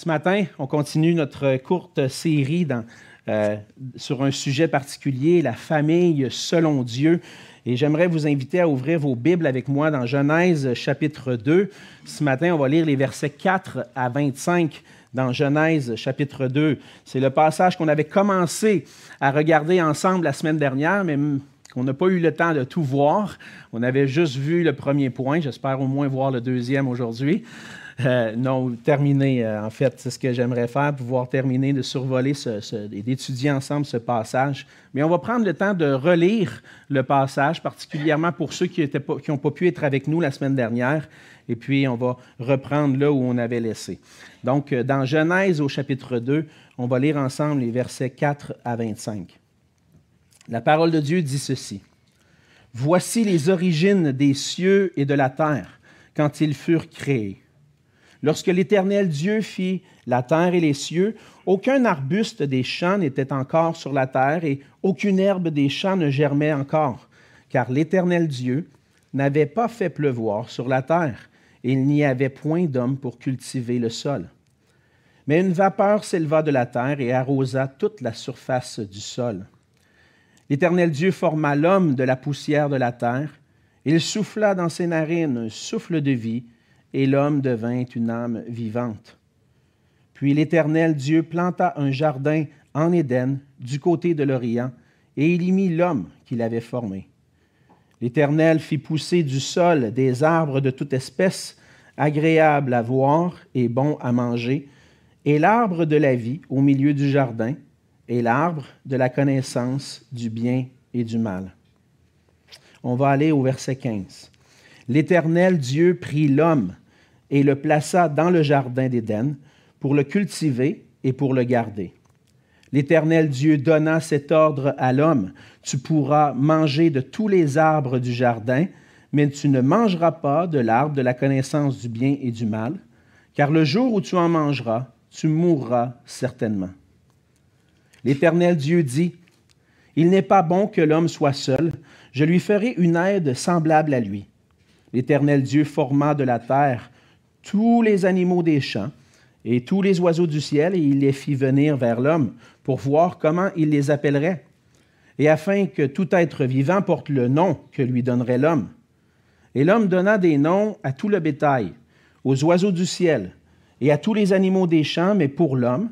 Ce matin, on continue notre courte série euh, sur un sujet particulier, la famille selon Dieu. Et j'aimerais vous inviter à ouvrir vos Bibles avec moi dans Genèse chapitre 2. Ce matin, on va lire les versets 4 à 25 dans Genèse chapitre 2. C'est le passage qu'on avait commencé à regarder ensemble la semaine dernière, mais qu'on n'a pas eu le temps de tout voir. On avait juste vu le premier point. J'espère au moins voir le deuxième aujourd'hui. Euh, non, terminer, euh, en fait, c'est ce que j'aimerais faire, pouvoir terminer de survoler et d'étudier ensemble ce passage. Mais on va prendre le temps de relire le passage, particulièrement pour ceux qui n'ont pas pu être avec nous la semaine dernière. Et puis, on va reprendre là où on avait laissé. Donc, euh, dans Genèse au chapitre 2, on va lire ensemble les versets 4 à 25. La parole de Dieu dit ceci. Voici les origines des cieux et de la terre quand ils furent créés Lorsque l'Éternel Dieu fit la terre et les cieux, aucun arbuste des champs n'était encore sur la terre et aucune herbe des champs ne germait encore, car l'Éternel Dieu n'avait pas fait pleuvoir sur la terre, et il n'y avait point d'homme pour cultiver le sol. Mais une vapeur s'éleva de la terre et arrosa toute la surface du sol. L'Éternel Dieu forma l'homme de la poussière de la terre, il souffla dans ses narines un souffle de vie, et l'homme devint une âme vivante. Puis l'Éternel Dieu planta un jardin en Éden du côté de l'Orient, et il y mit l'homme qu'il avait formé. L'Éternel fit pousser du sol des arbres de toute espèce, agréables à voir et bons à manger, et l'arbre de la vie au milieu du jardin, et l'arbre de la connaissance du bien et du mal. On va aller au verset 15. L'Éternel Dieu prit l'homme et le plaça dans le jardin d'Éden pour le cultiver et pour le garder. L'Éternel Dieu donna cet ordre à l'homme, Tu pourras manger de tous les arbres du jardin, mais tu ne mangeras pas de l'arbre de la connaissance du bien et du mal, car le jour où tu en mangeras, tu mourras certainement. L'Éternel Dieu dit, Il n'est pas bon que l'homme soit seul, je lui ferai une aide semblable à lui. L'Éternel Dieu forma de la terre tous les animaux des champs et tous les oiseaux du ciel, et il les fit venir vers l'homme pour voir comment il les appellerait, et afin que tout être vivant porte le nom que lui donnerait l'homme. Et l'homme donna des noms à tout le bétail, aux oiseaux du ciel, et à tous les animaux des champs, mais pour l'homme,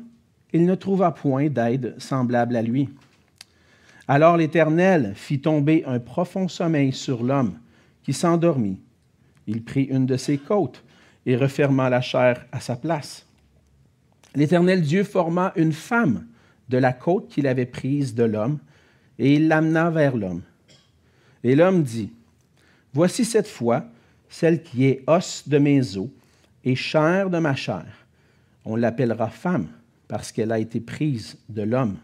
il ne trouva point d'aide semblable à lui. Alors l'Éternel fit tomber un profond sommeil sur l'homme, qui s'endormit. Il prit une de ses côtes, et referma la chair à sa place. L'Éternel Dieu forma une femme de la côte qu'il avait prise de l'homme, et il l'amena vers l'homme. Et l'homme dit, Voici cette fois celle qui est os de mes os et chair de ma chair. On l'appellera femme parce qu'elle a été prise de l'homme.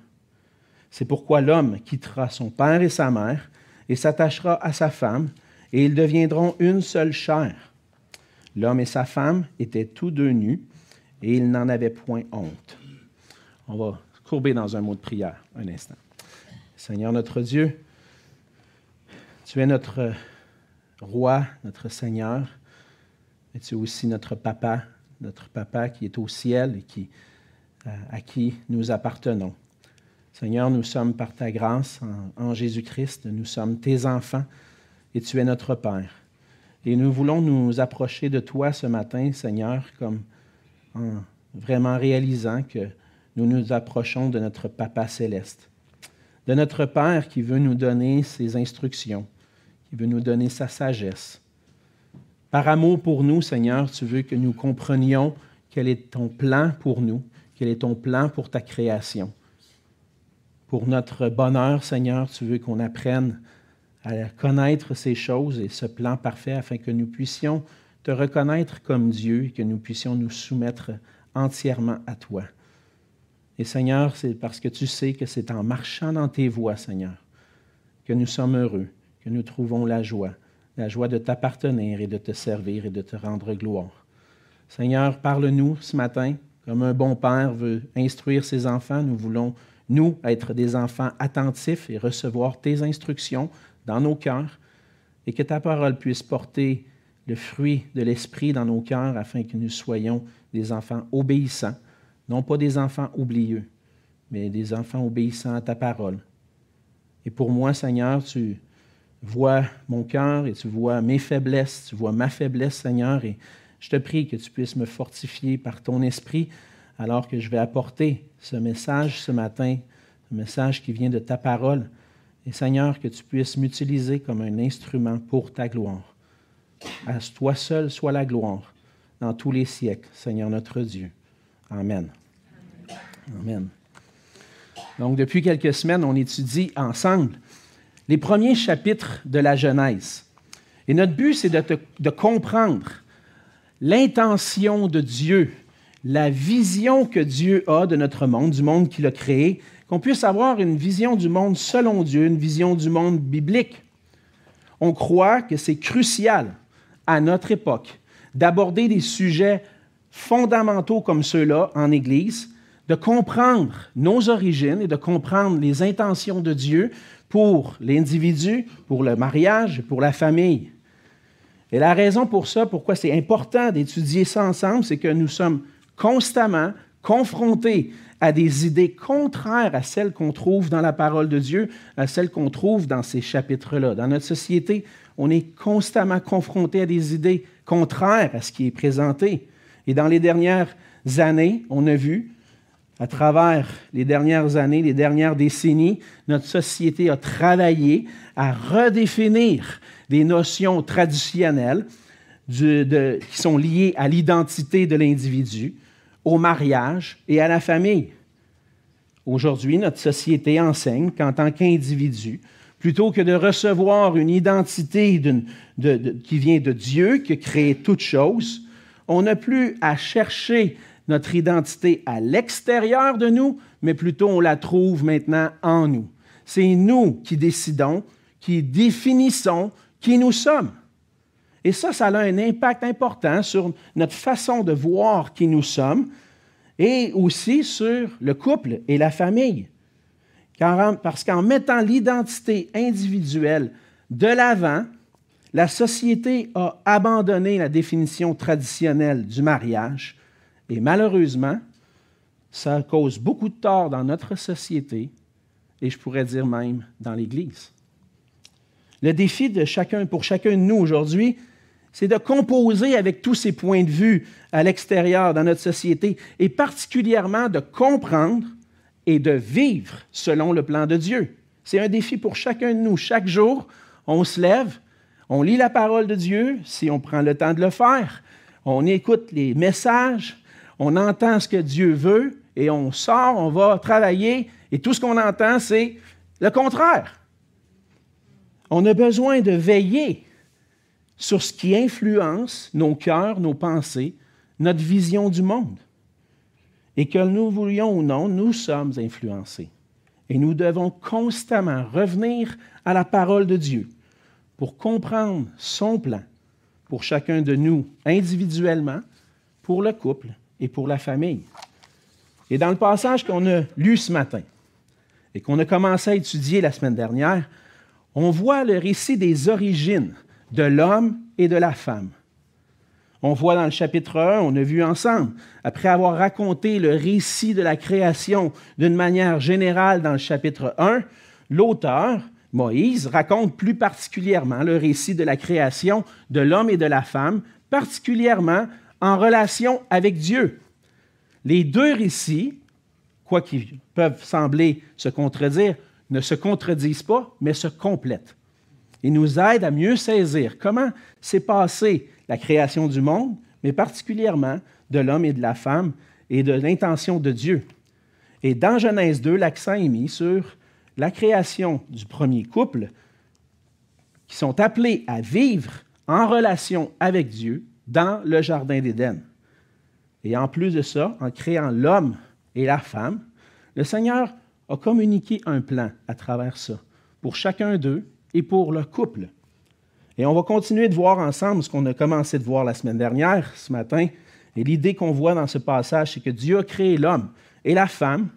C'est pourquoi l'homme quittera son père et sa mère et s'attachera à sa femme, et ils deviendront une seule chair. L'homme et sa femme étaient tous deux nus et ils n'en avaient point honte. On va courber dans un mot de prière un instant. Seigneur notre Dieu, tu es notre roi, notre Seigneur, et tu es aussi notre papa, notre papa qui est au ciel et qui, euh, à qui nous appartenons. Seigneur, nous sommes par ta grâce en Jésus-Christ, nous sommes tes enfants et tu es notre Père. Et nous voulons nous approcher de toi ce matin, Seigneur, comme en vraiment réalisant que nous nous approchons de notre Papa céleste, de notre Père qui veut nous donner ses instructions, qui veut nous donner sa sagesse. Par amour pour nous, Seigneur, tu veux que nous comprenions quel est ton plan pour nous, quel est ton plan pour ta création. Pour notre bonheur, Seigneur, tu veux qu'on apprenne à connaître ces choses et ce plan parfait afin que nous puissions te reconnaître comme Dieu et que nous puissions nous soumettre entièrement à toi. Et Seigneur, c'est parce que tu sais que c'est en marchant dans tes voies, Seigneur, que nous sommes heureux, que nous trouvons la joie, la joie de t'appartenir et de te servir et de te rendre gloire. Seigneur, parle-nous ce matin, comme un bon père veut instruire ses enfants, nous voulons, nous, être des enfants attentifs et recevoir tes instructions dans nos cœurs et que ta parole puisse porter le fruit de l'Esprit dans nos cœurs afin que nous soyons des enfants obéissants, non pas des enfants oublieux, mais des enfants obéissants à ta parole. Et pour moi, Seigneur, tu vois mon cœur et tu vois mes faiblesses, tu vois ma faiblesse, Seigneur, et je te prie que tu puisses me fortifier par ton esprit alors que je vais apporter ce message ce matin, ce message qui vient de ta parole. Et Seigneur, que tu puisses m'utiliser comme un instrument pour ta gloire. À toi seul soit la gloire dans tous les siècles, Seigneur notre Dieu. Amen. Amen. Donc, depuis quelques semaines, on étudie ensemble les premiers chapitres de la Genèse. Et notre but, c'est de, comprendre l'intention de Dieu, la vision que Dieu a de notre monde, du monde qu'il a créé, qu'on puisse avoir une vision du monde selon Dieu, une vision du monde biblique. On croit que c'est crucial à notre époque d'aborder des sujets fondamentaux comme ceux-là en Église, de comprendre nos origines et de comprendre les intentions de Dieu pour l'individu, pour le mariage, pour la famille. Et la raison pour ça, pourquoi c'est important d'étudier ça ensemble, c'est que nous sommes constamment confrontés à des idées contraires à celles qu'on trouve dans la parole de Dieu, à celles qu'on trouve dans ces chapitres-là. Dans notre société, on est constamment confronté à des idées contraires à ce qui est présenté. Et dans les dernières années, on a vu, à travers les dernières années, les dernières décennies, notre société a travaillé à redéfinir des notions traditionnelles qui sont liées à l'identité de l'individu, au mariage et à la famille. Aujourd'hui, notre société enseigne qu'en tant qu'individu, plutôt que de recevoir une identité qui vient de Dieu, qui a créé toutes choses, on n'a plus à chercher notre identité à l'extérieur de nous, mais plutôt on la trouve maintenant en nous. C'est nous qui décidons, qui définissons qui nous sommes. Et ça, ça a un impact important sur notre façon de voir qui nous sommes et aussi sur le couple et la famille. parce qu'en mettant l'identité individuelle de l'avant, la société a abandonné la définition traditionnelle du mariage et malheureusement, ça cause beaucoup de tort dans notre société et je pourrais dire même dans l'Église. Le défi de chacun, pour chacun de nous aujourd'hui, c'est de composer avec tous ces points de vue à l'extérieur dans notre société et particulièrement de comprendre et de vivre selon le plan de Dieu. C'est un défi pour chacun de nous. Chaque jour, on se lève, on lit la parole de Dieu, si on prend le temps de le faire, on écoute les messages, on entend ce que Dieu veut et on sort, on va travailler et tout ce qu'on entend, c'est le contraire. On a besoin de veiller sur ce qui influence nos cœurs, nos pensées, notre vision du monde. Et que nous voulions ou non, nous sommes influencés. Et nous devons constamment revenir à la parole de Dieu pour comprendre son plan pour chacun de nous individuellement, pour le couple et pour la famille. Et dans le passage qu'on a lu ce matin et qu'on a commencé à étudier la semaine dernière, on voit le récit des origines de l'homme et de la femme. On voit dans le chapitre 1, on a vu ensemble, après avoir raconté le récit de la création d'une manière générale dans le chapitre 1, l'auteur, Moïse, raconte plus particulièrement le récit de la création de l'homme et de la femme, particulièrement en relation avec Dieu. Les deux récits, quoi qu'ils peuvent sembler se contredire, ne se contredisent pas, mais se complètent. Ils nous aident à mieux saisir comment s'est passée la création du monde, mais particulièrement de l'homme et de la femme et de l'intention de Dieu. Et dans Genèse 2, l'accent est mis sur la création du premier couple qui sont appelés à vivre en relation avec Dieu dans le Jardin d'Éden. Et en plus de ça, en créant l'homme et la femme, le Seigneur a communiqué un plan à travers ça, pour chacun d'eux et pour le couple. Et on va continuer de voir ensemble ce qu'on a commencé de voir la semaine dernière, ce matin. Et l'idée qu'on voit dans ce passage, c'est que Dieu a créé l'homme et la femme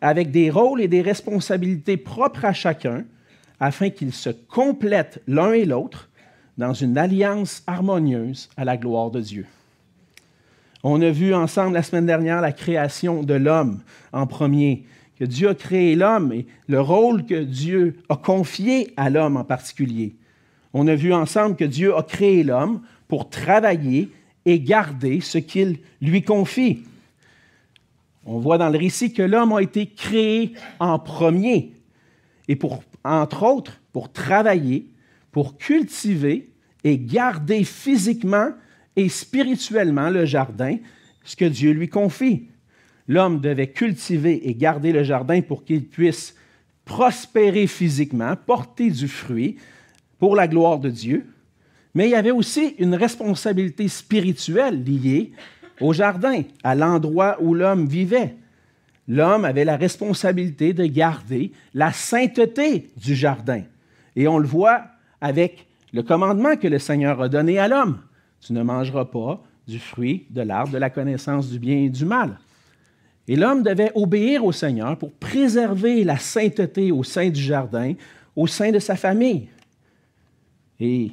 avec des rôles et des responsabilités propres à chacun, afin qu'ils se complètent l'un et l'autre dans une alliance harmonieuse à la gloire de Dieu. On a vu ensemble la semaine dernière la création de l'homme en premier, que Dieu a créé l'homme et le rôle que Dieu a confié à l'homme en particulier. On a vu ensemble que Dieu a créé l'homme pour travailler et garder ce qu'il lui confie. On voit dans le récit que l'homme a été créé en premier et entre autres, pour travailler, pour cultiver et garder physiquement et spirituellement le jardin, ce que Dieu lui confie. L'homme devait cultiver et garder le jardin pour qu'il puisse prospérer physiquement, porter du fruit pour la gloire de Dieu. Mais il y avait aussi une responsabilité spirituelle liée au jardin, à l'endroit où l'homme vivait. L'homme avait la responsabilité de garder la sainteté du jardin. Et on le voit avec le commandement que le Seigneur a donné à l'homme. Tu ne mangeras pas du fruit de l'arbre de la connaissance du bien et du mal. Et l'homme devait obéir au Seigneur pour préserver la sainteté au sein du jardin, au sein de sa famille. Et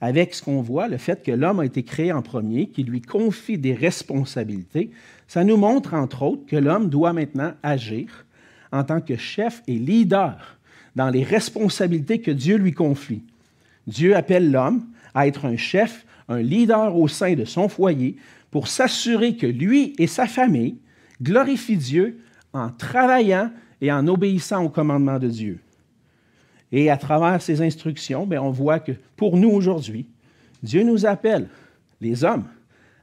avec ce qu'on voit, le fait que l'homme a été créé en premier, qui lui confie des responsabilités, ça nous montre, entre autres, que l'homme doit maintenant agir en tant que chef et leader dans les responsabilités que Dieu lui confie. Dieu appelle l'homme à être un chef, un leader au sein de son foyer pour s'assurer que lui et sa famille glorifient Dieu en travaillant et en obéissant au commandement de Dieu. Et à travers ces instructions, bien, on voit que pour nous aujourd'hui, Dieu nous appelle, les hommes,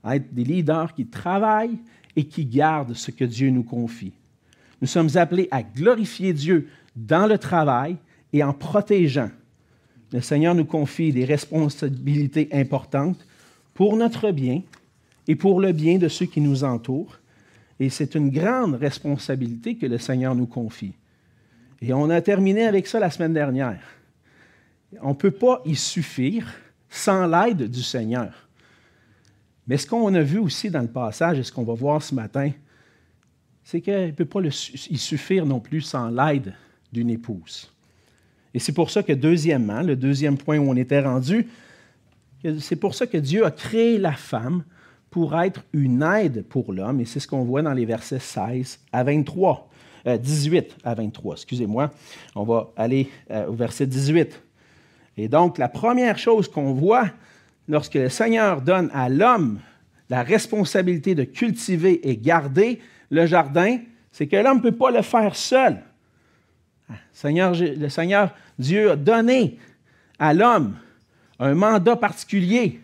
à être des leaders qui travaillent et qui gardent ce que Dieu nous confie. Nous sommes appelés à glorifier Dieu dans le travail et en protégeant. Le Seigneur nous confie des responsabilités importantes pour notre bien et pour le bien de ceux qui nous entourent. Et c'est une grande responsabilité que le Seigneur nous confie. Et on a terminé avec ça la semaine dernière. On ne peut pas y suffire sans l'aide du Seigneur. Mais ce qu'on a vu aussi dans le passage et ce qu'on va voir ce matin, c'est qu'il ne peut pas y suffire non plus sans l'aide d'une épouse. Et c'est pour ça que, deuxièmement, le deuxième point où on était rendu, c'est pour ça que Dieu a créé la femme pour être une aide pour l'homme, et c'est ce qu'on voit dans les versets 16 à 23. 18 euh, à 23, excusez-moi. On va aller euh, au verset 18. Et donc, la première chose qu'on voit lorsque le Seigneur donne à l'homme la responsabilité de cultiver et garder le jardin, c'est que l'homme ne peut pas le faire seul. Ah, le Seigneur Dieu a donné à l'homme un mandat particulier.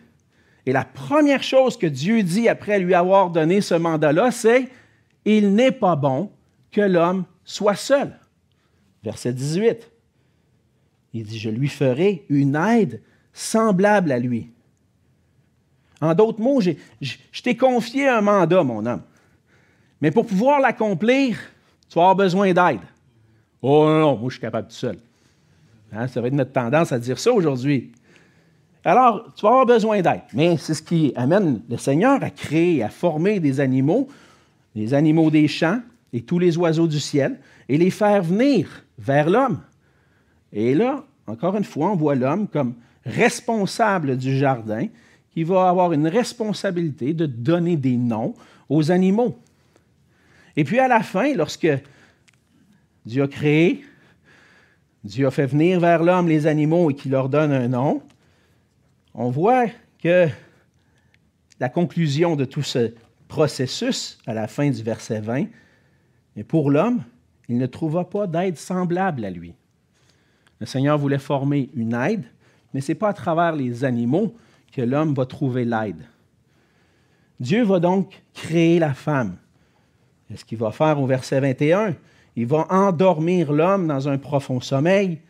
Et la première chose que Dieu dit après lui avoir donné ce mandat-là, c'est Il n'est pas bon que l'homme soit seul. Verset 18. Il dit, je lui ferai une aide semblable à lui. En d'autres mots, je t'ai confié un mandat, mon homme. Mais pour pouvoir l'accomplir, tu vas avoir besoin d'aide. Oh non, non, moi je suis capable tout seul. Hein, ça va être notre tendance à dire ça aujourd'hui. Alors, tu vas avoir besoin d'aide. Mais c'est ce qui amène le Seigneur à créer, à former des animaux, les animaux des champs, et tous les oiseaux du ciel et les faire venir vers l'homme. Et là, encore une fois, on voit l'homme comme responsable du jardin qui va avoir une responsabilité de donner des noms aux animaux. Et puis à la fin, lorsque Dieu a créé, Dieu a fait venir vers l'homme les animaux et qu'il leur donne un nom, on voit que la conclusion de tout ce processus, à la fin du verset 20, mais pour l'homme, il ne trouva pas d'aide semblable à lui. Le Seigneur voulait former une aide, mais ce n'est pas à travers les animaux que l'homme va trouver l'aide. Dieu va donc créer la femme. Et ce qu'il va faire au verset 21, il va endormir l'homme dans un profond sommeil.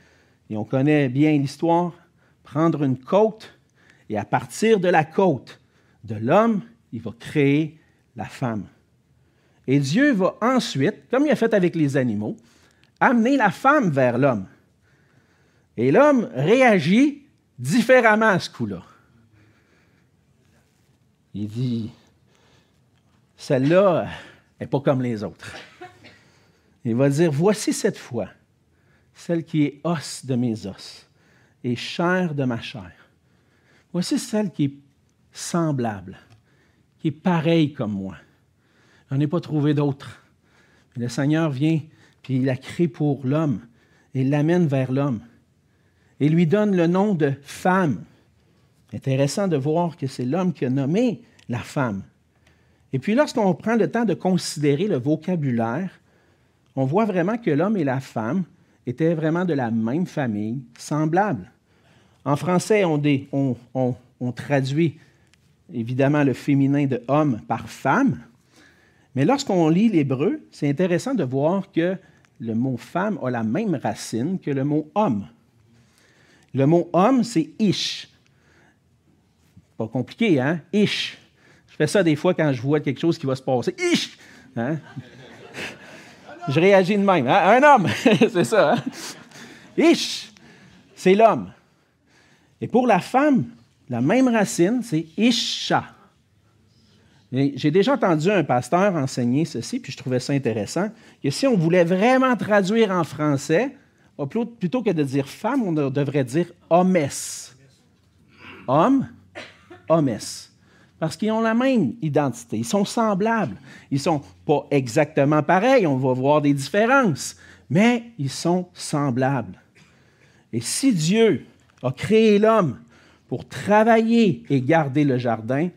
Et on connaît bien l'histoire. Prendre une côte, et à partir de la côte de l'homme, il va créer la femme. Et Dieu va ensuite, comme il a fait avec les animaux, amener la femme vers l'homme. Et l'homme réagit différemment à ce coup-là. Il dit, celle-là n'est pas comme les autres. Il va dire, voici cette fois, celle qui est os de mes os et chair de ma chair. Voici celle qui est semblable, qui est pareil comme moi. Je n'en ai pas trouvé d'autre. Le Seigneur vient, puis il a créé pour l'homme, et l'amène vers l'homme, et lui donne le nom de femme. Intéressant de voir que c'est l'homme qui a nommé la femme. Et puis lorsqu'on prend le temps de considérer le vocabulaire, on voit vraiment que l'homme et la femme étaient vraiment de la même famille, semblables. En français, on, traduit évidemment le féminin de homme par femme, mais lorsqu'on lit l'hébreu, c'est intéressant de voir que le mot femme a la même racine que le mot homme. Le mot homme, c'est ish. Pas compliqué, hein? Ish. Je fais ça des fois quand je vois quelque chose qui va se passer. Ish! Hein? Je réagis de même. Hein? Un homme, c'est ça. Hein? Ish, c'est l'homme. Et pour la femme, la même racine, c'est Isha. J'ai déjà entendu un pasteur enseigner ceci, puis je trouvais ça intéressant, que si on voulait vraiment traduire en français, plutôt que de dire femme, on devrait dire hommes. Homme, hommes parce qu'ils ont la même identité. Ils sont semblables. Ils ne sont pas exactement pareils, on va voir des différences, mais ils sont semblables. Et si Dieu a créé l'homme pour travailler et garder le jardin,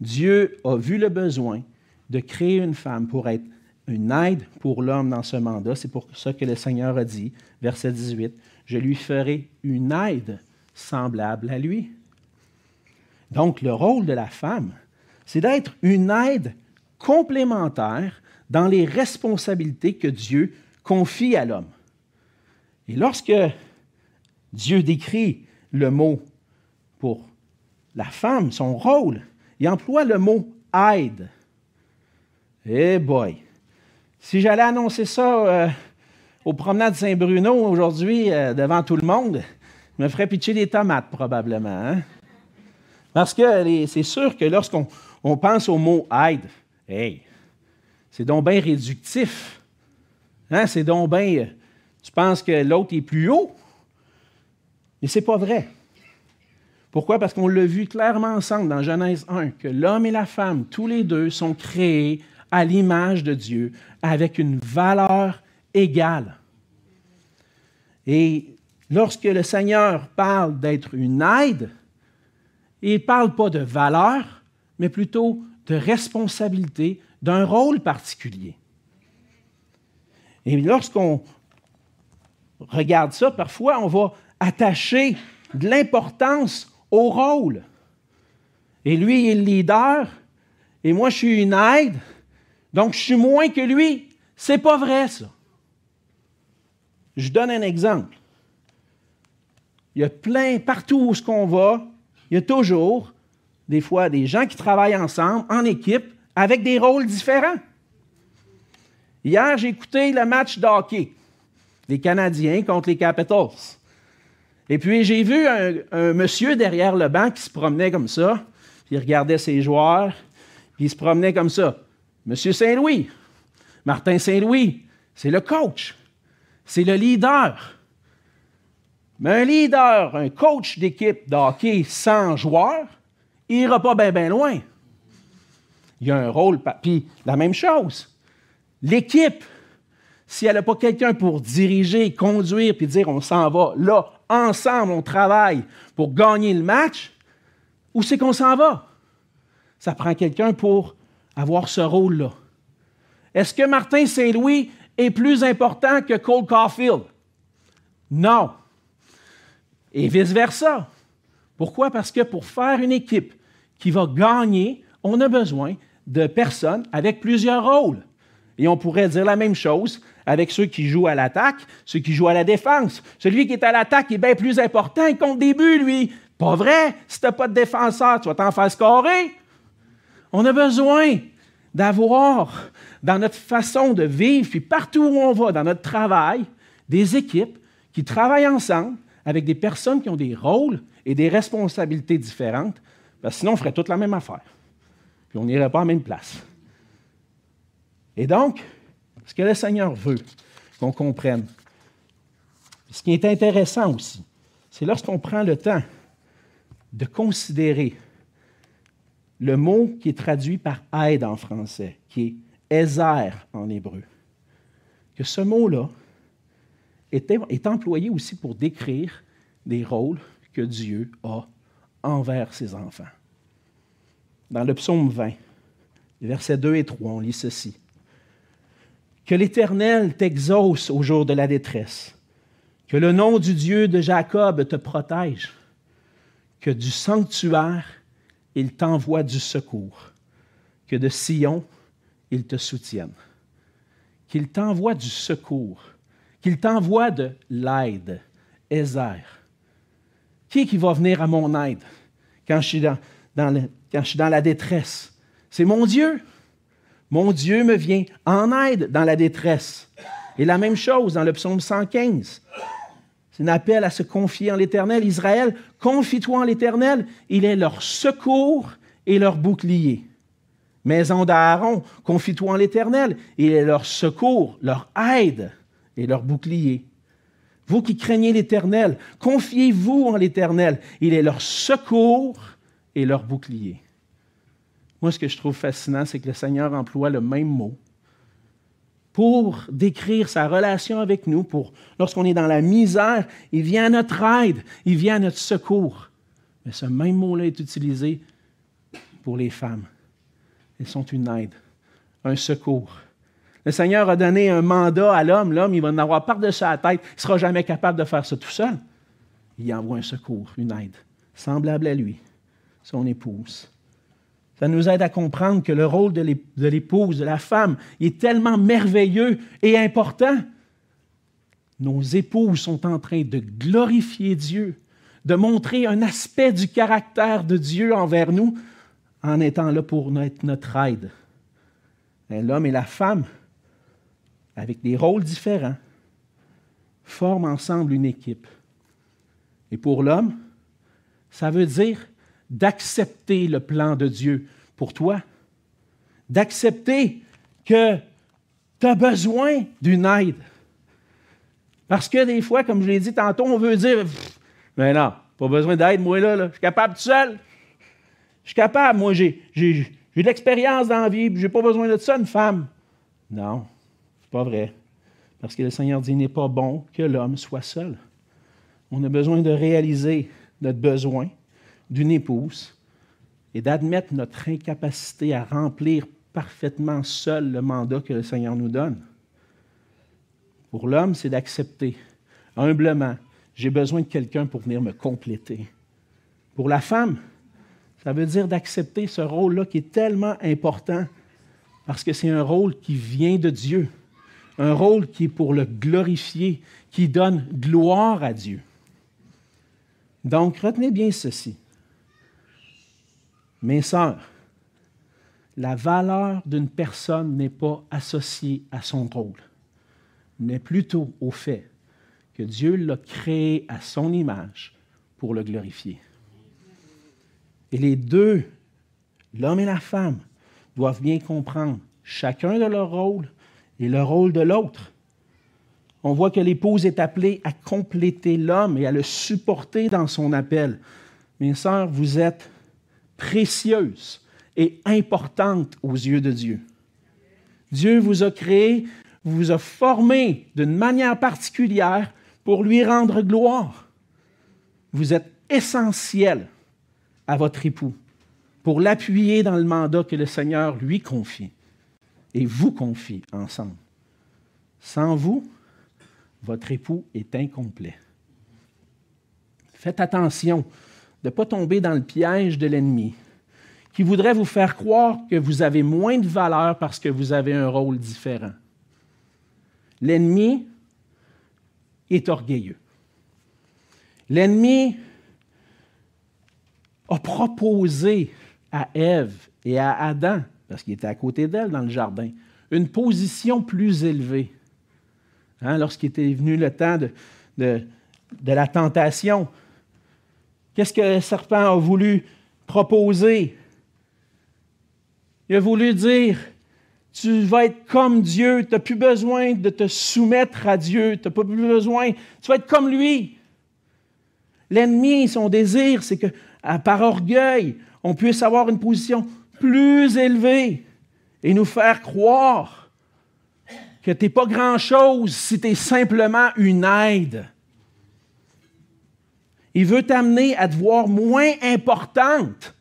Dieu a vu le besoin de créer une femme pour être une aide pour l'homme dans ce mandat. C'est pour ça que le Seigneur a dit, verset 18, Je lui ferai une aide semblable à lui. Donc, le rôle de la femme, c'est d'être une aide complémentaire dans les responsabilités que Dieu confie à l'homme. Et lorsque Dieu décrit le mot pour la femme, son rôle, il emploie le mot aide. Eh boy! Si j'allais annoncer ça euh, au promenade Saint-Bruno aujourd'hui euh, devant tout le monde, je me ferais pitcher des tomates probablement. Hein? Parce que c'est sûr que lorsqu'on pense au mot aide, hey, c'est donc bien réductif. Hein? C'est donc bien. Tu penses que l'autre est plus haut? Mais ce n'est pas vrai. Pourquoi? Parce qu'on l'a vu clairement ensemble dans Genèse 1, que l'homme et la femme, tous les deux, sont créés à l'image de Dieu, avec une valeur égale. Et lorsque le Seigneur parle d'être une aide, il ne parle pas de valeur, mais plutôt de responsabilité, d'un rôle particulier. Et lorsqu'on regarde ça, parfois, on va attacher de l'importance au rôle. Et lui, il est le leader, et moi, je suis une aide, donc je suis moins que lui. C'est pas vrai, ça. Je donne un exemple. Il y a plein, partout où ce qu'on va, il y a toujours, des fois, des gens qui travaillent ensemble, en équipe, avec des rôles différents. Hier, j'ai écouté le match de hockey, les Canadiens contre les Capitals. Et puis, j'ai vu un, monsieur derrière le banc qui se promenait comme ça, puis il regardait ses joueurs, puis il se promenait comme ça. Monsieur Saint-Louis, Martin Saint-Louis, c'est le coach, c'est le leader. Mais un leader, un coach d'équipe de hockey sans joueur, il n'ira pas bien loin. Il y a un rôle. Puis la même chose, l'équipe, si elle n'a pas quelqu'un pour diriger, conduire, puis dire on s'en va là, ensemble, on travaille pour gagner le match, où c'est qu'on s'en va? Ça prend quelqu'un pour avoir ce rôle-là. Est-ce que Martin Saint-Louis est plus important que Cole Caulfield? Non et vice-versa. Pourquoi? Parce que pour faire une équipe qui va gagner, on a besoin de personnes avec plusieurs rôles. Et on pourrait dire la même chose avec ceux qui jouent à l'attaque, ceux qui jouent à la défense. Celui qui est à l'attaque est bien plus important, il compte des buts, lui. Pas vrai? Si tu n'as pas de défenseur, tu vas t'en faire scorer. On a besoin d'avoir dans notre façon de vivre, puis partout où on va, dans notre travail, des équipes qui travaillent ensemble, avec des personnes qui ont des rôles et des responsabilités différentes, parce que sinon on ferait toute la même affaire. Puis on n'irait pas à même place. Et donc, ce que le Seigneur veut qu'on comprenne, ce qui est intéressant aussi, c'est lorsqu'on prend le temps de considérer le mot qui est traduit par aide en français, qui est Ezer en hébreu. Que ce mot-là est, est employé aussi pour décrire des rôles que Dieu a envers ses enfants. Dans le psaume 20, versets 2 et 3, on lit ceci. Que l'Éternel t'exauce au jour de la détresse. Que le nom du Dieu de Jacob te protège. Que du sanctuaire, il t'envoie du secours. Que de Sion, il te soutienne. Qu'il t'envoie du secours. Qu'il t'envoie de l'aide. Ézer. Qui qui va venir à mon aide quand je suis quand je suis dans la détresse? C'est mon Dieu. Mon Dieu me vient en aide dans la détresse. Et la même chose dans le psaume 115. C'est un appel à se confier en l'Éternel. Israël, confie-toi en l'Éternel. Il est leur secours et leur bouclier. Maison d'Aaron, confie-toi en l'Éternel. Il est leur secours, leur aide et leur bouclier. Vous qui craignez l'Éternel, confiez-vous en l'Éternel. Il est leur secours et leur bouclier. Moi, ce que je trouve fascinant, c'est que le Seigneur emploie le même mot pour décrire sa relation avec nous, pour lorsqu'on est dans la misère, il vient à notre aide, il vient à notre secours. Mais ce même mot-là est utilisé pour les femmes. Elles sont une aide, un secours. Le Seigneur a donné un mandat à l'homme. L'homme, il va en avoir par-dessus la tête. Il ne sera jamais capable de faire ça tout seul. Il envoie un secours, une aide, semblable à lui, son épouse. Ça nous aide à comprendre que le rôle de l'épouse, de la femme, est tellement merveilleux et important. Nos épouses sont en train de glorifier Dieu, de montrer un aspect du caractère de Dieu envers nous en étant là pour être notre aide. L'homme et la femme, avec des rôles différents, forment ensemble une équipe. Et pour l'homme, ça veut dire d'accepter le plan de Dieu pour toi, d'accepter que tu as besoin d'une aide. Parce que des fois, comme je l'ai dit tantôt, on veut dire, mais non, pas besoin d'aide, moi là, je suis capable tout seul. Je suis capable, moi j'ai, de l'expérience dans la vie, je n'ai pas besoin de ça, une femme. Non, c'est pas vrai. Parce que le Seigneur dit, il n'est pas bon que l'homme soit seul. On a besoin de réaliser notre besoin d'une épouse et d'admettre notre incapacité à remplir parfaitement seul le mandat que le Seigneur nous donne. Pour l'homme, c'est d'accepter humblement, j'ai besoin de quelqu'un pour venir me compléter. Pour la femme, ça veut dire d'accepter ce rôle-là qui est tellement important parce que c'est un rôle qui vient de Dieu, un rôle qui est pour le glorifier, qui donne gloire à Dieu. Donc, retenez bien ceci. Mes sœurs, la valeur d'une personne n'est pas associée à son rôle, mais plutôt au fait que Dieu l'a créé à son image pour le glorifier. Et les deux, l'homme et la femme, doivent bien comprendre chacun de leur rôle et le rôle de l'autre. On voit que l'épouse est appelée à compléter l'homme et à le supporter dans son appel. Mes sœurs, vous êtes précieuse et importante aux yeux de Dieu. Dieu vous a créé, vous a formé d'une manière particulière pour lui rendre gloire. Vous êtes essentiel à votre époux pour l'appuyer dans le mandat que le Seigneur lui confie et vous confie ensemble. Sans vous, votre époux est incomplet. Faites attention de ne pas tomber dans le piège de l'ennemi qui voudrait vous faire croire que vous avez moins de valeur parce que vous avez un rôle différent. L'ennemi est orgueilleux. L'ennemi a proposé à Ève et à Adam, parce qu'il était à côté d'elle dans le jardin, une position plus élevée. Hein, lorsqu'il était venu le temps de, de la tentation, Qu'est-ce que le serpent a voulu proposer? Il a voulu dire, tu vas être comme Dieu, tu n'as plus besoin de te soumettre à Dieu, tu n'as pas plus besoin, tu vas être comme lui. L'ennemi, son désir, c'est que par orgueil, on puisse avoir une position plus élevée et nous faire croire que tu n'es pas grand-chose si tu es simplement une aide. Il veut t'amener à te voir moins importante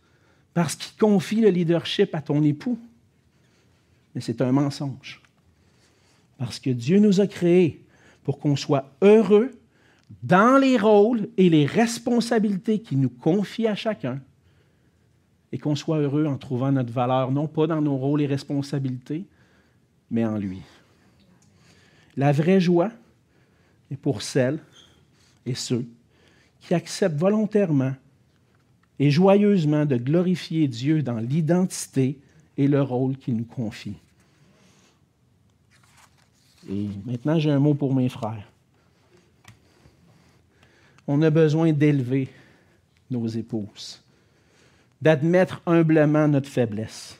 parce qu'il confie le leadership à ton époux. Mais c'est un mensonge. Parce que Dieu nous a créés pour qu'on soit heureux dans les rôles et les responsabilités qu'il nous confie à chacun et qu'on soit heureux en trouvant notre valeur, non pas dans nos rôles et responsabilités, mais en lui. La vraie joie est pour celles et ceux qui acceptent volontairement et joyeusement de glorifier Dieu dans l'identité et le rôle qu'il nous confie. Et maintenant, j'ai un mot pour mes frères. On a besoin d'élever nos épouses, d'admettre humblement notre faiblesse,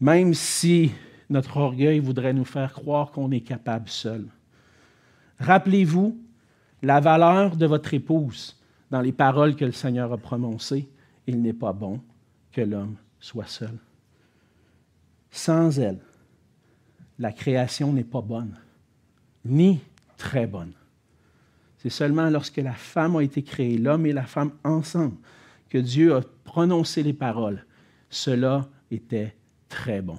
même si notre orgueil voudrait nous faire croire qu'on est capable seul. Rappelez-vous la valeur de votre épouse dans les paroles que le Seigneur a prononcées. Il n'est pas bon que l'homme soit seul. Sans elle, la création n'est pas bonne, ni très bonne. C'est seulement lorsque la femme a été créée, l'homme et la femme ensemble, que Dieu a prononcé les paroles. Cela était très bon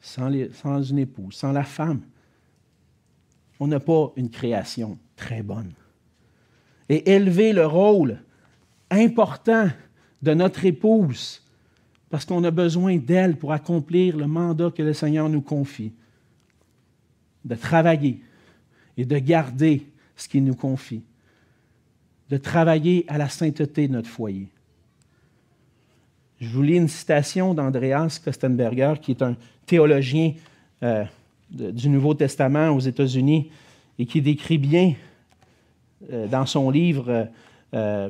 sans, une épouse, sans la femme, on n'a pas une création très bonne. Et élever le rôle important de notre épouse, parce qu'on a besoin d'elle pour accomplir le mandat que le Seigneur nous confie, de travailler et de garder ce qu'il nous confie, de travailler à la sainteté de notre foyer. Je vous lis une citation d'Andreas Kostenberger, qui est un théologien euh, du Nouveau Testament aux États-Unis et qui décrit bien dans son livre euh,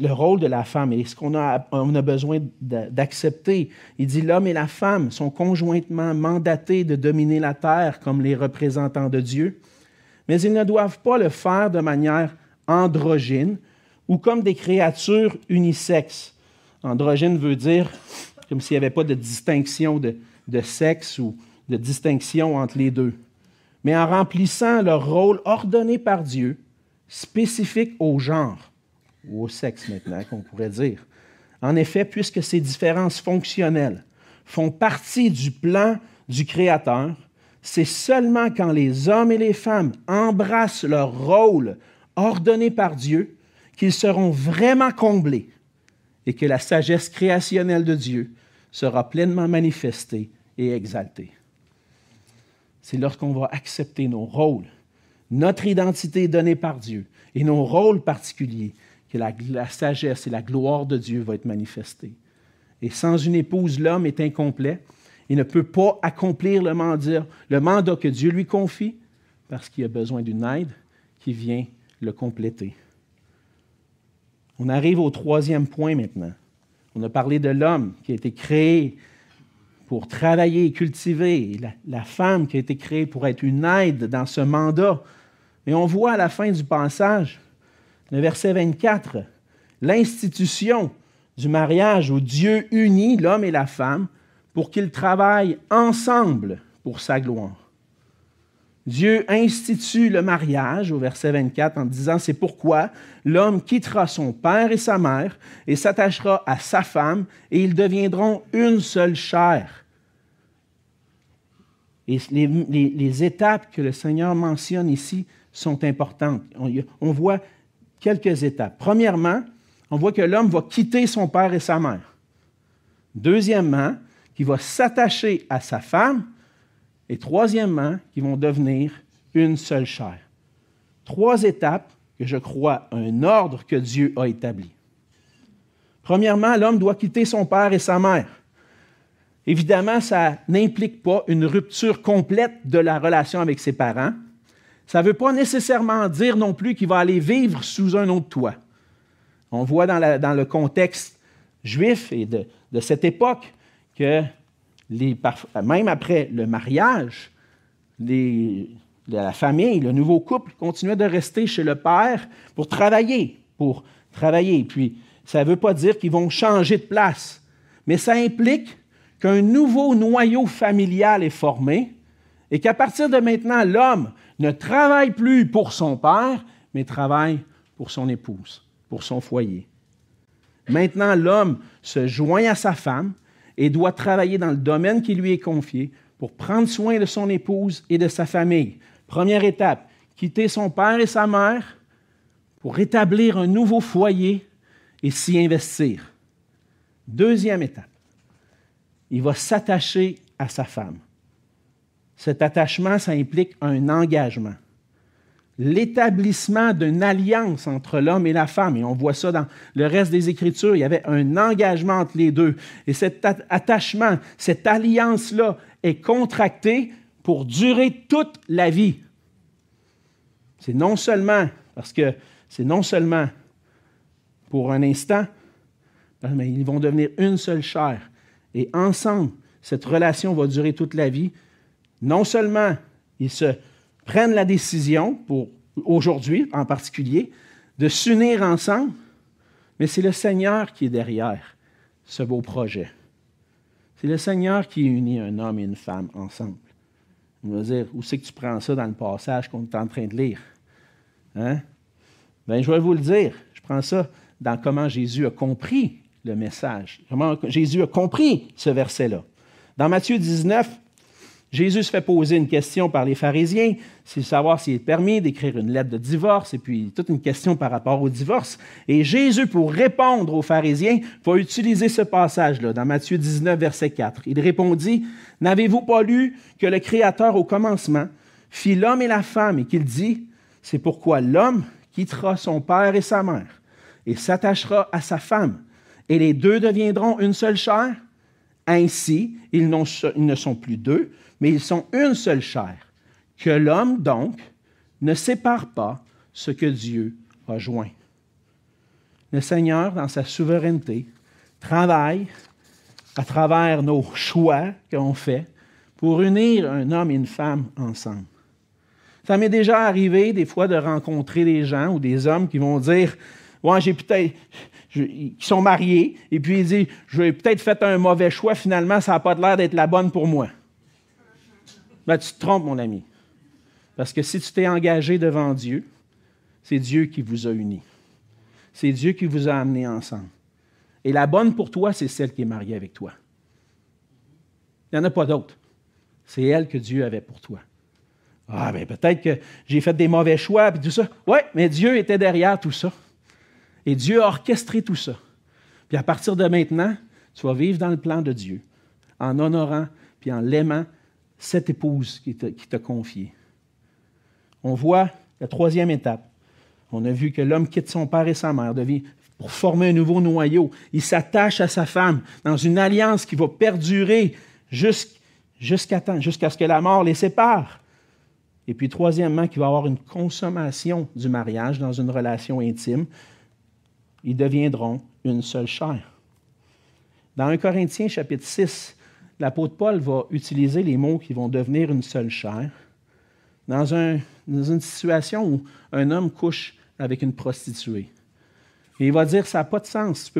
le rôle de la femme et ce qu'on a, on a besoin d'accepter. Il dit l'homme et la femme sont conjointement mandatés de dominer la terre comme les représentants de Dieu, mais ils ne doivent pas le faire de manière androgyne ou comme des créatures unisexes. Androgyne veut dire comme s'il n'y avait pas de distinction de, de sexe ou de distinction entre les deux, mais en remplissant leur rôle ordonné par Dieu, spécifique au genre, ou au sexe maintenant, qu'on pourrait dire. En effet, puisque ces différences fonctionnelles font partie du plan du Créateur, c'est seulement quand les hommes et les femmes embrassent leur rôle ordonné par Dieu qu'ils seront vraiment comblés et que la sagesse créationnelle de Dieu sera pleinement manifestée et exaltée. C'est lorsqu'on va accepter nos rôles, notre identité donnée par Dieu et nos rôles particuliers que la, sagesse et la gloire de Dieu vont être manifestées. Et sans une épouse, l'homme est incomplet. Il ne peut pas accomplir le mandat, le mandat que Dieu lui confie parce qu'il a besoin d'une aide qui vient le compléter. On arrive au troisième point maintenant. On a parlé de l'homme qui a été créé pour travailler et cultiver, la, femme qui a été créée pour être une aide dans ce mandat. Mais on voit à la fin du passage, le verset 24, l'institution du mariage où Dieu unit l'homme et la femme pour qu'ils travaillent ensemble pour sa gloire. Dieu institue le mariage au verset 24 en disant, c'est pourquoi l'homme quittera son père et sa mère et s'attachera à sa femme et ils deviendront une seule chair. Et les, étapes que le Seigneur mentionne ici sont importantes. on voit quelques étapes. Premièrement, on voit que l'homme va quitter son père et sa mère. Deuxièmement, qu'il va s'attacher à sa femme et troisièmement, qu'ils vont devenir une seule chair. Trois étapes que je crois un ordre que Dieu a établi. Premièrement, l'homme doit quitter son père et sa mère. Évidemment, ça n'implique pas une rupture complète de la relation avec ses parents. Ça ne veut pas nécessairement dire non plus qu'il va aller vivre sous un autre toit. On voit dans, le contexte juif et de, cette époque que même après le mariage, la famille, le nouveau couple continuait de rester chez le père pour travailler, pour travailler. Puis ça ne veut pas dire qu'ils vont changer de place, mais ça implique qu'un nouveau noyau familial est formé et qu'à partir de maintenant, l'homme ne travaille plus pour son père, mais travaille pour son épouse, pour son foyer. Maintenant, l'homme se joint à sa femme et doit travailler dans le domaine qui lui est confié pour prendre soin de son épouse et de sa famille. Première étape, quitter son père et sa mère pour établir un nouveau foyer et s'y investir. Deuxième étape, il va s'attacher à sa femme. Cet attachement, ça implique un engagement. L'établissement d'une alliance entre l'homme et la femme, et on voit ça dans le reste des Écritures, il y avait un engagement entre les deux. Et cet attachement, cette alliance-là est contractée pour durer toute la vie. C'est non seulement, parce que c'est non seulement pour un instant, mais ils vont devenir une seule chair. Et ensemble, cette relation va durer toute la vie. Non seulement ils se prennent la décision, aujourd'hui en particulier, de s'unir ensemble, mais c'est le Seigneur qui est derrière ce beau projet. C'est le Seigneur qui unit un homme et une femme ensemble. On va dire, où c'est que tu prends ça dans le passage qu'on est en train de lire? Hein? Bien, je vais vous le dire. Je prends ça dans comment Jésus a compris le message, comment Jésus a compris ce verset-là. Dans Matthieu 19, Jésus se fait poser une question par les pharisiens, c'est savoir s'il est permis d'écrire une lettre de divorce, et puis toute une question par rapport au divorce. Et Jésus, pour répondre aux pharisiens, va utiliser ce passage-là dans Matthieu 19, verset 4. Il répondit, N'avez-vous pas lu que le Créateur au commencement fit l'homme et la femme, et qu'il dit, C'est pourquoi l'homme quittera son père et sa mère, et s'attachera à sa femme, et les deux deviendront une seule chair ainsi, ils, ne sont plus deux, mais ils sont une seule chair. Que l'homme, donc, ne sépare pas ce que Dieu a joint. Le Seigneur, dans sa souveraineté, travaille à travers nos choix qu'on fait pour unir un homme et une femme ensemble. Ça m'est déjà arrivé des fois de rencontrer des gens ou des hommes qui vont dire Ouais, j'ai peut-être, qui sont mariés, et puis il dit J'ai peut-être fait un mauvais choix, finalement, ça n'a pas l'air d'être la bonne pour moi. Ben, tu te trompes, mon ami. Parce que si tu t'es engagé devant Dieu, c'est Dieu qui vous a unis. C'est Dieu qui vous a amenés ensemble. Et la bonne pour toi, c'est celle qui est mariée avec toi. Il n'y en a pas d'autre. C'est elle que Dieu avait pour toi. Ah, bien, peut-être que j'ai fait des mauvais choix, puis tout ça. Oui, mais Dieu était derrière tout ça. Et Dieu a orchestré tout ça. Puis à partir de maintenant, tu vas vivre dans le plan de Dieu, en honorant puis en l'aimant cette épouse qui t'a confiée. On voit la troisième étape. On a vu que l'homme quitte son père et sa mère pour former un nouveau noyau. Il s'attache à sa femme dans une alliance qui va perdurer jusqu'à ce que la mort les sépare. Et puis, troisièmement, qu'il va avoir une consommation du mariage dans une relation intime ils deviendront une seule chair. Dans 1 Corinthiens chapitre 6, l'apôtre Paul va utiliser les mots qui vont devenir une seule chair dans, une situation où un homme couche avec une prostituée. Il va dire, ça n'a pas de sens.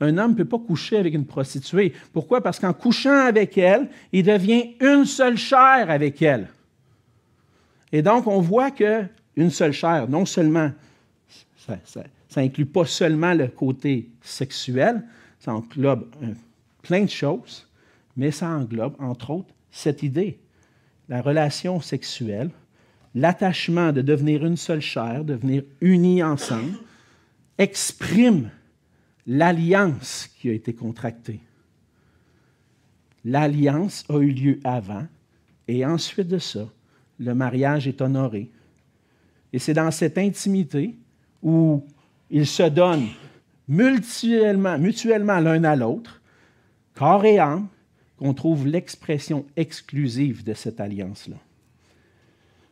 Un homme ne peut pas coucher avec une prostituée. Pourquoi? Parce qu'en couchant avec elle, il devient une seule chair avec elle. Et donc, on voit qu'une seule chair, non seulement inclut pas seulement le côté sexuel, ça englobe plein de choses, mais ça englobe, entre autres, cette idée, la relation sexuelle, l'attachement de devenir une seule chair, de devenir unis ensemble, exprime l'alliance qui a été contractée. L'alliance a eu lieu avant et ensuite de ça, le mariage est honoré. Et c'est dans cette intimité où ils se donnent mutuellement, l'un à l'autre, corps et âme, qu'on trouve l'expression exclusive de cette alliance-là.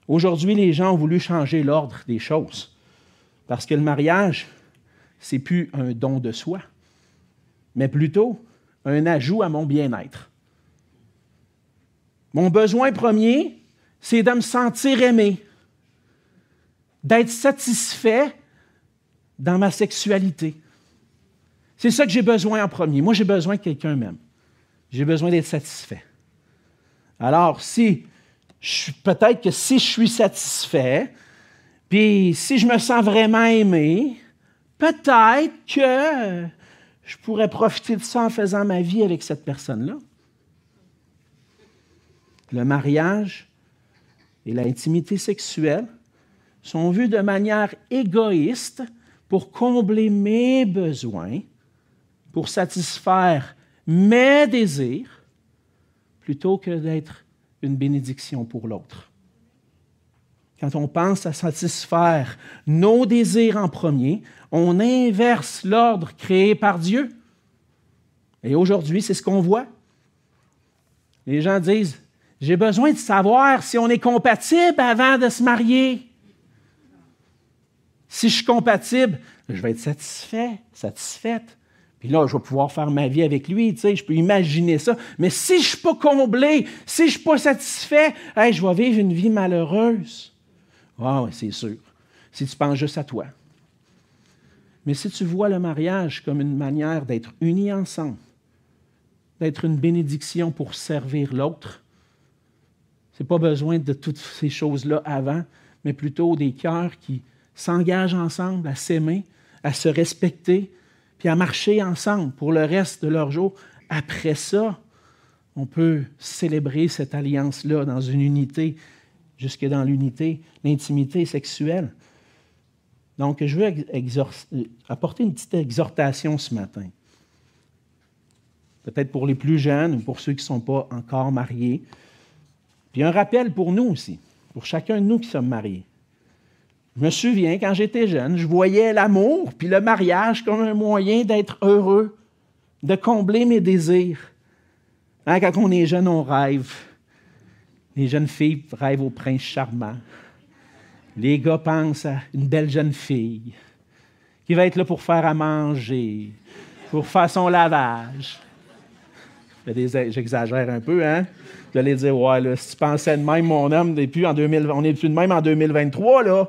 Aujourd'hui, les gens ont voulu changer l'ordre des choses parce que le mariage, c'est plus un don de soi, mais plutôt un ajout à mon bien-être. Mon besoin premier, c'est de me sentir aimé, d'être satisfait dans ma sexualité. C'est ça que j'ai besoin en premier. Moi, j'ai besoin que quelqu'un m'aime. J'ai besoin d'être satisfait. Alors, si peut-être que si je suis satisfait, puis si je me sens vraiment aimé, peut-être que je pourrais profiter de ça en faisant ma vie avec cette personne-là. Le mariage et l'intimité sexuelle sont vus de manière égoïste pour combler mes besoins, pour satisfaire mes désirs, plutôt que d'être une bénédiction pour l'autre. Quand on pense à satisfaire nos désirs en premier, on inverse l'ordre créé par Dieu. Et aujourd'hui, c'est ce qu'on voit. Les gens disent, j'ai besoin de savoir si on est compatible avant de se marier. Si je suis compatible, je vais être satisfait, satisfaite. Puis là, je vais pouvoir faire ma vie avec lui, tu sais, je peux imaginer ça. Mais si je ne suis pas comblé, si je ne suis pas satisfait, je vais vivre une vie malheureuse. Ah oui, c'est sûr. Si tu penses juste à toi. Mais si tu vois le mariage comme une manière d'être unis ensemble, d'être une bénédiction pour servir l'autre, ce n'est pas besoin de toutes ces choses-là avant, mais plutôt des cœurs qui s'engagent ensemble à s'aimer, à se respecter, puis à marcher ensemble pour le reste de leur jour. Après ça, on peut célébrer cette alliance-là dans une unité, jusque dans l'unité, l'intimité sexuelle. Donc, je veux apporter une petite exhortation ce matin. Peut-être pour les plus jeunes ou pour ceux qui ne sont pas encore mariés. Puis un rappel pour nous aussi, pour chacun de nous qui sommes mariés. Je me souviens, quand j'étais jeune, je voyais l'amour puis le mariage comme un moyen d'être heureux, de combler mes désirs. Hein, quand on est jeune, on rêve. Les jeunes filles rêvent au prince charmant. Les gars pensent à une belle jeune fille qui va être là pour faire à manger, pour faire son lavage. J'exagère un peu, hein? Vous allez dire, ouais, là, si tu pensais de même, mon homme, depuis en 2000, on n'est plus de même en 2023, là.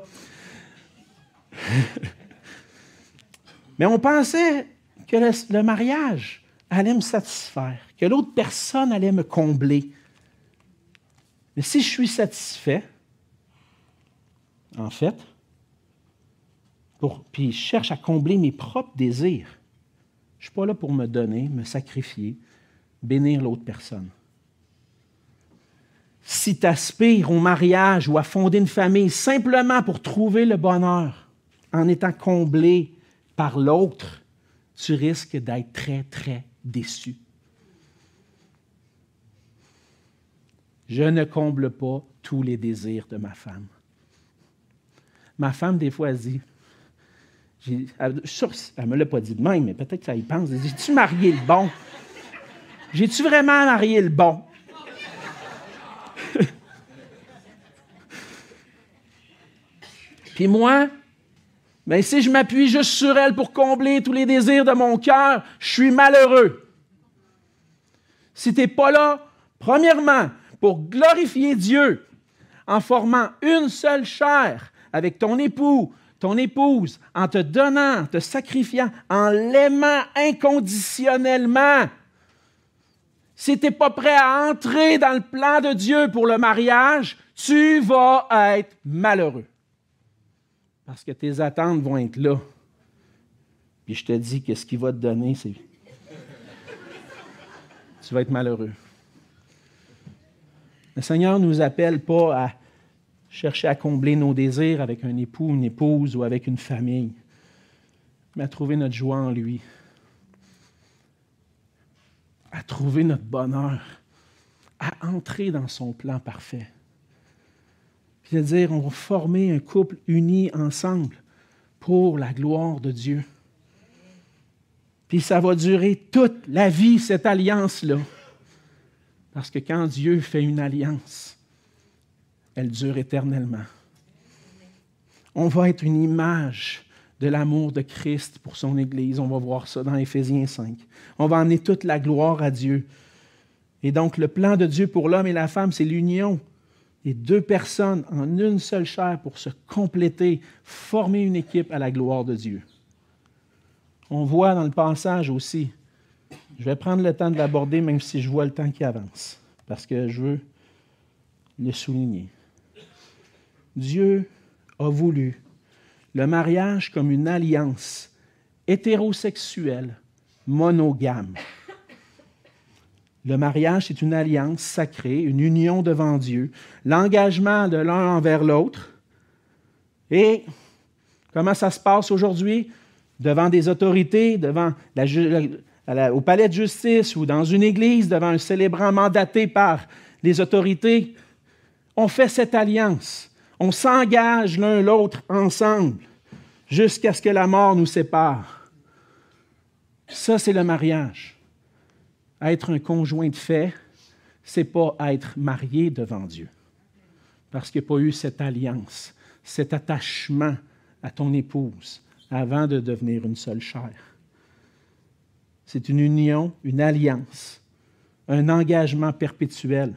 Mais on pensait que le, mariage allait me satisfaire, que l'autre personne allait me combler. Mais si je suis satisfait, en fait, pour, puis je cherche à combler mes propres désirs, je ne suis pas là pour me donner, me sacrifier, bénir l'autre personne. Si tu aspires au mariage ou à fonder une famille simplement pour trouver le bonheur, en étant comblé par l'autre, tu risques d'être très, très déçu. Je ne comble pas tous les désirs de ma femme. Ma femme, des fois, elle dit, elle ne me l'a pas dit de même, mais peut-être qu'elle y pense. J'ai-tu marié le bon? J'ai-tu vraiment marié le bon? Puis moi, mais si je m'appuie juste sur elle pour combler tous les désirs de mon cœur, je suis malheureux. Si tu n'es pas là, premièrement, pour glorifier Dieu en formant une seule chair avec ton époux, ton épouse, en te donnant, te sacrifiant, en l'aimant inconditionnellement, si tu n'es pas prêt à entrer dans le plan de Dieu pour le mariage, tu vas être malheureux. Parce que tes attentes vont être là. Puis je te dis que ce qu'il va te donner, c'est. tu vas être malheureux. Le Seigneur ne nous appelle pas à chercher à combler nos désirs avec un époux, une épouse ou avec une famille, mais à trouver notre joie en lui, à trouver notre bonheur, à entrer dans son plan parfait. C'est-à-dire, on va former un couple uni ensemble pour la gloire de Dieu. Puis ça va durer toute la vie, cette alliance-là. Parce que quand Dieu fait une alliance, elle dure éternellement. On va être une image de l'amour de Christ pour son Église. On va voir ça dans Éphésiens 5. On va emmener toute la gloire à Dieu. Et donc, le plan de Dieu pour l'homme et la femme, c'est l'union et deux personnes en une seule chair pour se compléter, former une équipe à la gloire de Dieu. On voit dans le passage aussi, je vais prendre le temps de l'aborder même si je vois le temps qui avance, parce que je veux le souligner. Dieu a voulu le mariage comme une alliance hétérosexuelle, monogame. Le mariage, c'est une alliance sacrée, une union devant Dieu, l'engagement de l'un envers l'autre. Et comment ça se passe aujourd'hui? Devant des autorités, devant au palais de justice ou dans une église, devant un célébrant mandaté par les autorités, on fait cette alliance. On s'engage l'un l'autre ensemble jusqu'à ce que la mort nous sépare. Ça, c'est le mariage. Être un conjoint de fait, c'est pas être marié devant Dieu. Parce qu'il n'y a pas eu cette alliance, cet attachement à ton épouse avant de devenir une seule chair. C'est une union, une alliance, un engagement perpétuel.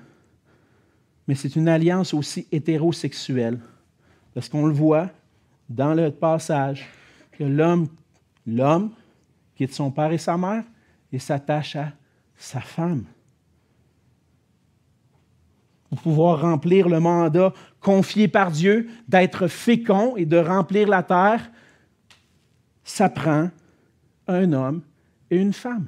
Mais c'est une alliance aussi hétérosexuelle. Parce qu'on le voit dans le passage que l'homme, l'homme quitte son père et sa mère et s'attache à sa femme. Pour pouvoir remplir le mandat confié par Dieu d'être fécond et de remplir la terre, ça prend un homme et une femme.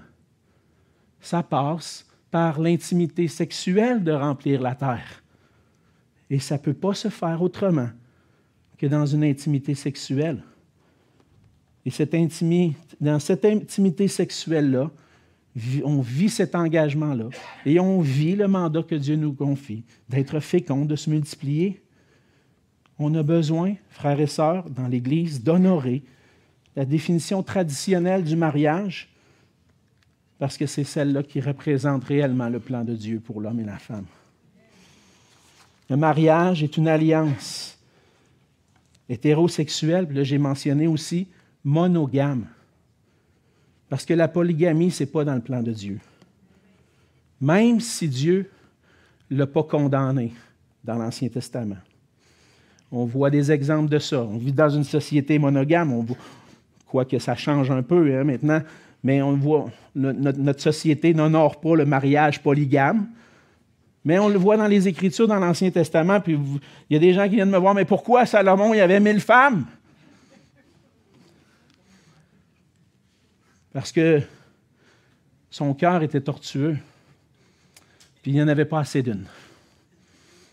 Ça passe par l'intimité sexuelle de remplir la terre. Et ça ne peut pas se faire autrement que dans une intimité sexuelle. Et cette dans cette intimité sexuelle-là, on vit cet engagement-là et on vit le mandat que Dieu nous confie, d'être fécond, de se multiplier. On a besoin, frères et sœurs, dans l'Église, d'honorer la définition traditionnelle du mariage, parce que c'est celle-là qui représente réellement le plan de Dieu pour l'homme et la femme. Le mariage est une alliance hétérosexuelle, là j'ai mentionné aussi monogame. Parce que la polygamie, ce n'est pas dans le plan de Dieu. Même si Dieu ne l'a pas condamné dans l'Ancien Testament. On voit des exemples de ça. On vit dans une société monogame, on voit, que ça change un peu hein, maintenant, mais on voit, notre, société n'honore pas le mariage polygame. Mais on le voit dans les Écritures, dans l'Ancien Testament, puis il y a des gens qui viennent me voir, mais pourquoi Salomon, il y avait mille femmes? Parce que son cœur était tortueux, puis il n'y en avait pas assez d'une.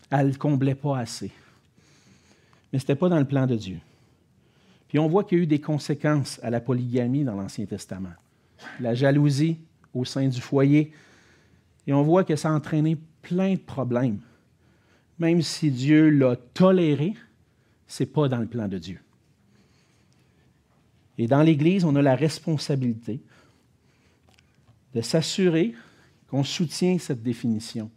Elle ne comblait pas assez. Mais ce n'était pas dans le plan de Dieu. Puis on voit qu'il y a eu des conséquences à la polygamie dans l'Ancien Testament. La jalousie au sein du foyer. Et on voit que ça a entraîné plein de problèmes. Même si Dieu l'a toléré, ce n'est pas dans le plan de Dieu. Et dans l'Église, on a la responsabilité de s'assurer qu'on soutient cette définition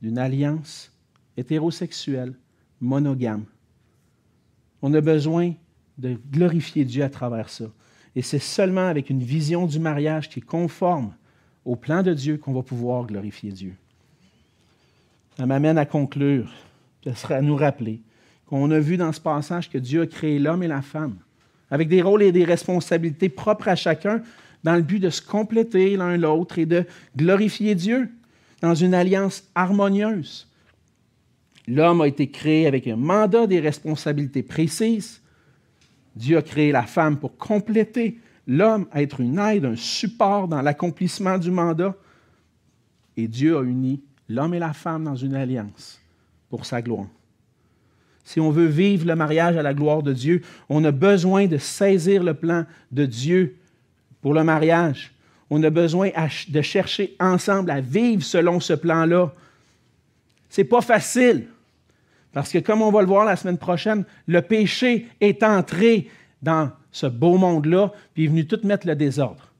d'une alliance hétérosexuelle, monogame. On a besoin de glorifier Dieu à travers ça. Et c'est seulement avec une vision du mariage qui est conforme au plan de Dieu qu'on va pouvoir glorifier Dieu. Ça m'amène à conclure, à nous rappeler qu'on a vu dans ce passage que Dieu a créé l'homme et la femme, avec des rôles et des responsabilités propres à chacun, dans le but de se compléter l'un l'autre et de glorifier Dieu dans une alliance harmonieuse. L'homme a été créé avec un mandat, des responsabilités précises. Dieu a créé la femme pour compléter l'homme, être une aide, un support dans l'accomplissement du mandat. Et Dieu a uni l'homme et la femme dans une alliance pour sa gloire. Si on veut vivre le mariage à la gloire de Dieu, on a besoin de saisir le plan de Dieu pour le mariage. On a besoin de chercher ensemble à vivre selon ce plan-là. Ce n'est pas facile, parce que comme on va le voir la semaine prochaine, le péché est entré dans ce beau monde-là, puis est venu tout mettre le désordre.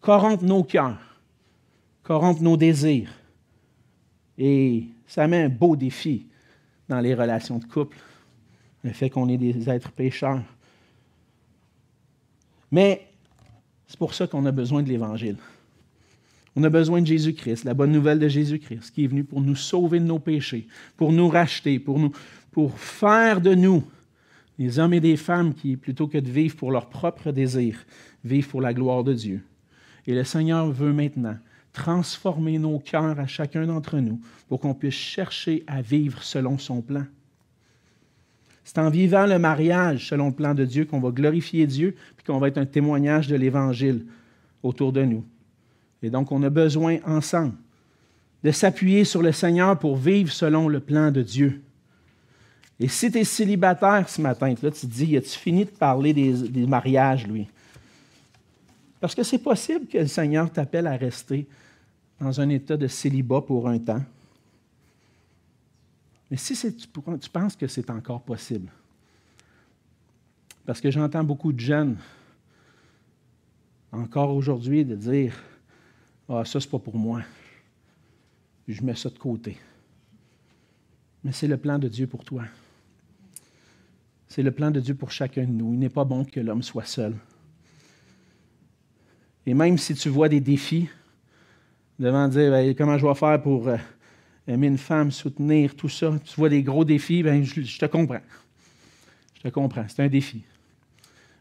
Corrompre nos cœurs corrompre nos désirs. Et ça met un beau défi dans les relations de couple, le fait qu'on est des êtres pécheurs. Mais c'est pour ça qu'on a besoin de l'Évangile. On a besoin de Jésus-Christ, la bonne nouvelle de Jésus-Christ, qui est venu pour nous sauver de nos péchés, pour nous racheter, pour, nous, pour faire de nous Des hommes et des femmes qui, plutôt que de vivre pour leur propre désir, vivent pour la gloire de Dieu. Et le Seigneur veut maintenant transformer nos cœurs à chacun d'entre nous pour qu'on puisse chercher à vivre selon son plan. C'est en vivant le mariage selon le plan de Dieu qu'on va glorifier Dieu puis qu'on va être un témoignage de l'Évangile autour de nous. Et donc, on a besoin ensemble de s'appuyer sur le Seigneur pour vivre selon le plan de Dieu. Et si tu es célibataire ce matin, là, tu te dis, as-tu fini de parler des, des mariages, lui? Parce que c'est possible que le Seigneur t'appelle à rester dans un état de célibat pour un temps. Mais si tu, tu penses que c'est encore possible, parce que j'entends beaucoup de jeunes, encore aujourd'hui, de dire Ah, ça, c'est pas pour moi. Je mets ça de côté. Mais c'est le plan de Dieu pour toi. C'est le plan de Dieu pour chacun de nous. Il n'est pas bon que l'homme soit seul. Et même si tu vois des défis, devant dire ben, comment je vais faire pour euh, aimer une femme, soutenir, tout ça, tu vois des gros défis, ben, je, te comprends. Je te comprends, c'est un défi.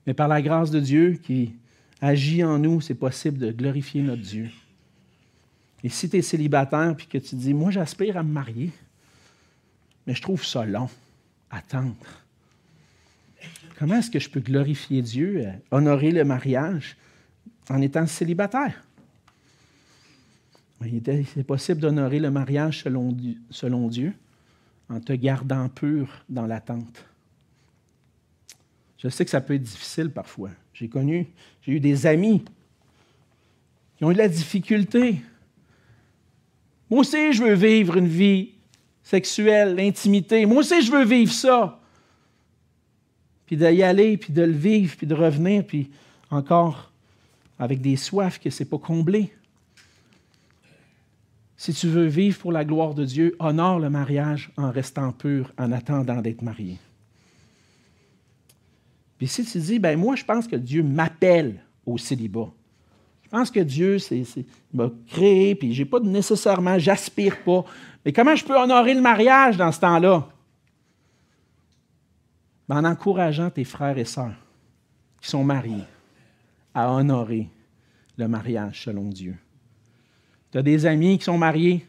Mais par la grâce de Dieu qui agit en nous, c'est possible de glorifier notre Dieu. Et si tu es célibataire et que tu dis, moi j'aspire à me marier, mais je trouve ça long, attendre. Comment est-ce que je peux glorifier Dieu, euh, honorer le mariage en étant célibataire? C'est possible d'honorer le mariage selon, Dieu en te gardant pur dans l'attente. Je sais que ça peut être difficile parfois. J'ai connu, j'ai eu des amis qui ont eu de la difficulté. Moi aussi, je veux vivre une vie sexuelle, l'intimité. Moi aussi, je veux vivre ça. Puis d'y aller, puis de le vivre, puis de revenir, puis encore avec des soifs que ce n'est pas comblé. Si tu veux vivre pour la gloire de Dieu, honore le mariage en restant pur, en attendant d'être marié. Puis si tu dis, ben moi, je pense que Dieu m'appelle au célibat. Je pense que Dieu m'a créé, puis j'ai pas nécessairement, j'aspire pas. Mais comment je peux honorer le mariage dans ce temps-là? Ben, en encourageant tes frères et sœurs qui sont mariés à honorer le mariage selon Dieu. Tu as des amis qui sont mariés,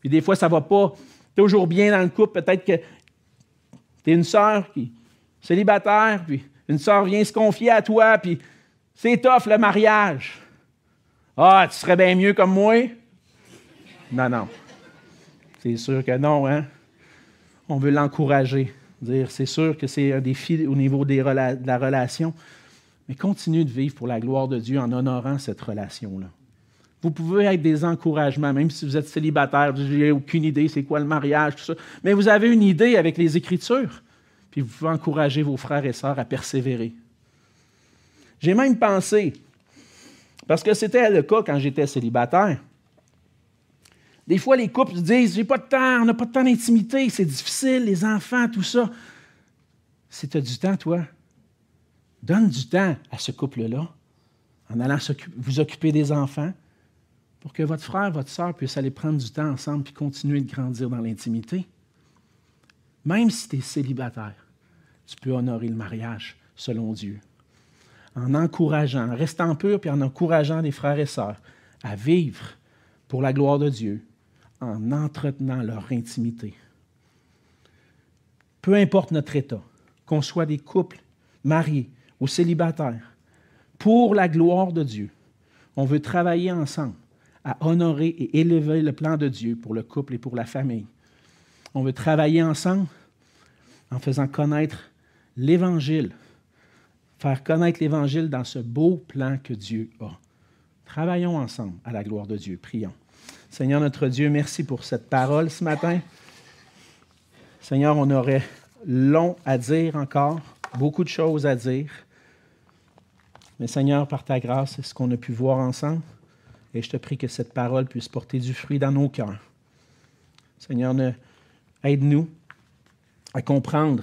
puis des fois, ça ne va pas toujours bien dans le couple. Peut-être que tu es une sœur qui célibataire, puis une sœur vient se confier à toi, puis c'est tough le mariage. Ah, tu serais bien mieux comme moi? Non, non. C'est sûr que non, hein? On veut l'encourager. Dire, c'est sûr que c'est un défi au niveau de la relation, mais continue de vivre pour la gloire de Dieu en honorant cette relation-là. Vous pouvez être des encouragements, même si vous êtes célibataire, vous n'avez aucune idée c'est quoi le mariage, tout ça. Mais vous avez une idée avec les Écritures. Puis vous pouvez encourager vos frères et sœurs à persévérer. J'ai même pensé, parce que c'était le cas quand j'étais célibataire, des fois les couples se disent J'ai pas de temps, on n'a pas de temps d'intimité, c'est difficile, les enfants, tout ça. Si tu as du temps, toi, donne du temps à ce couple-là en allant vous occuper des enfants, pour que votre frère, votre soeur puisse aller prendre du temps ensemble puis continuer de grandir dans l'intimité. Même si tu es célibataire, tu peux honorer le mariage selon Dieu. En encourageant, en restant pur puis en encourageant les frères et sœurs à vivre pour la gloire de Dieu, en entretenant leur intimité. Peu importe notre état, qu'on soit des couples mariés ou célibataires, pour la gloire de Dieu, on veut travailler ensemble à honorer et élever le plan de Dieu pour le couple et pour la famille. On veut travailler ensemble en faisant connaître l'Évangile, faire connaître l'Évangile dans ce beau plan que Dieu a. Travaillons ensemble à la gloire de Dieu. Prions. Seigneur notre Dieu, merci pour cette parole ce matin. Seigneur, on aurait long à dire encore, beaucoup de choses à dire. Mais Seigneur, par ta grâce, c'est ce qu'on a pu voir ensemble. Et je te prie que cette parole puisse porter du fruit dans nos cœurs. Seigneur, aide-nous à comprendre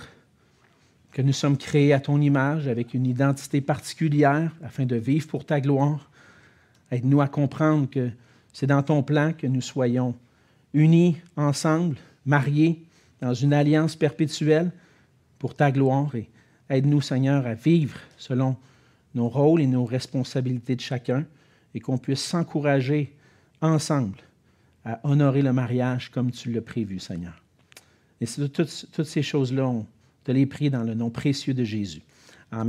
que nous sommes créés à ton image avec une identité particulière afin de vivre pour ta gloire. Aide-nous à comprendre que c'est dans ton plan que nous soyons unis ensemble, mariés dans une alliance perpétuelle pour ta gloire et aide-nous, Seigneur, à vivre selon nos rôles et nos responsabilités de chacun et qu'on puisse s'encourager ensemble à honorer le mariage comme tu l'as prévu, Seigneur. Et toutes, toutes ces choses-là, on te les prie dans le nom précieux de Jésus.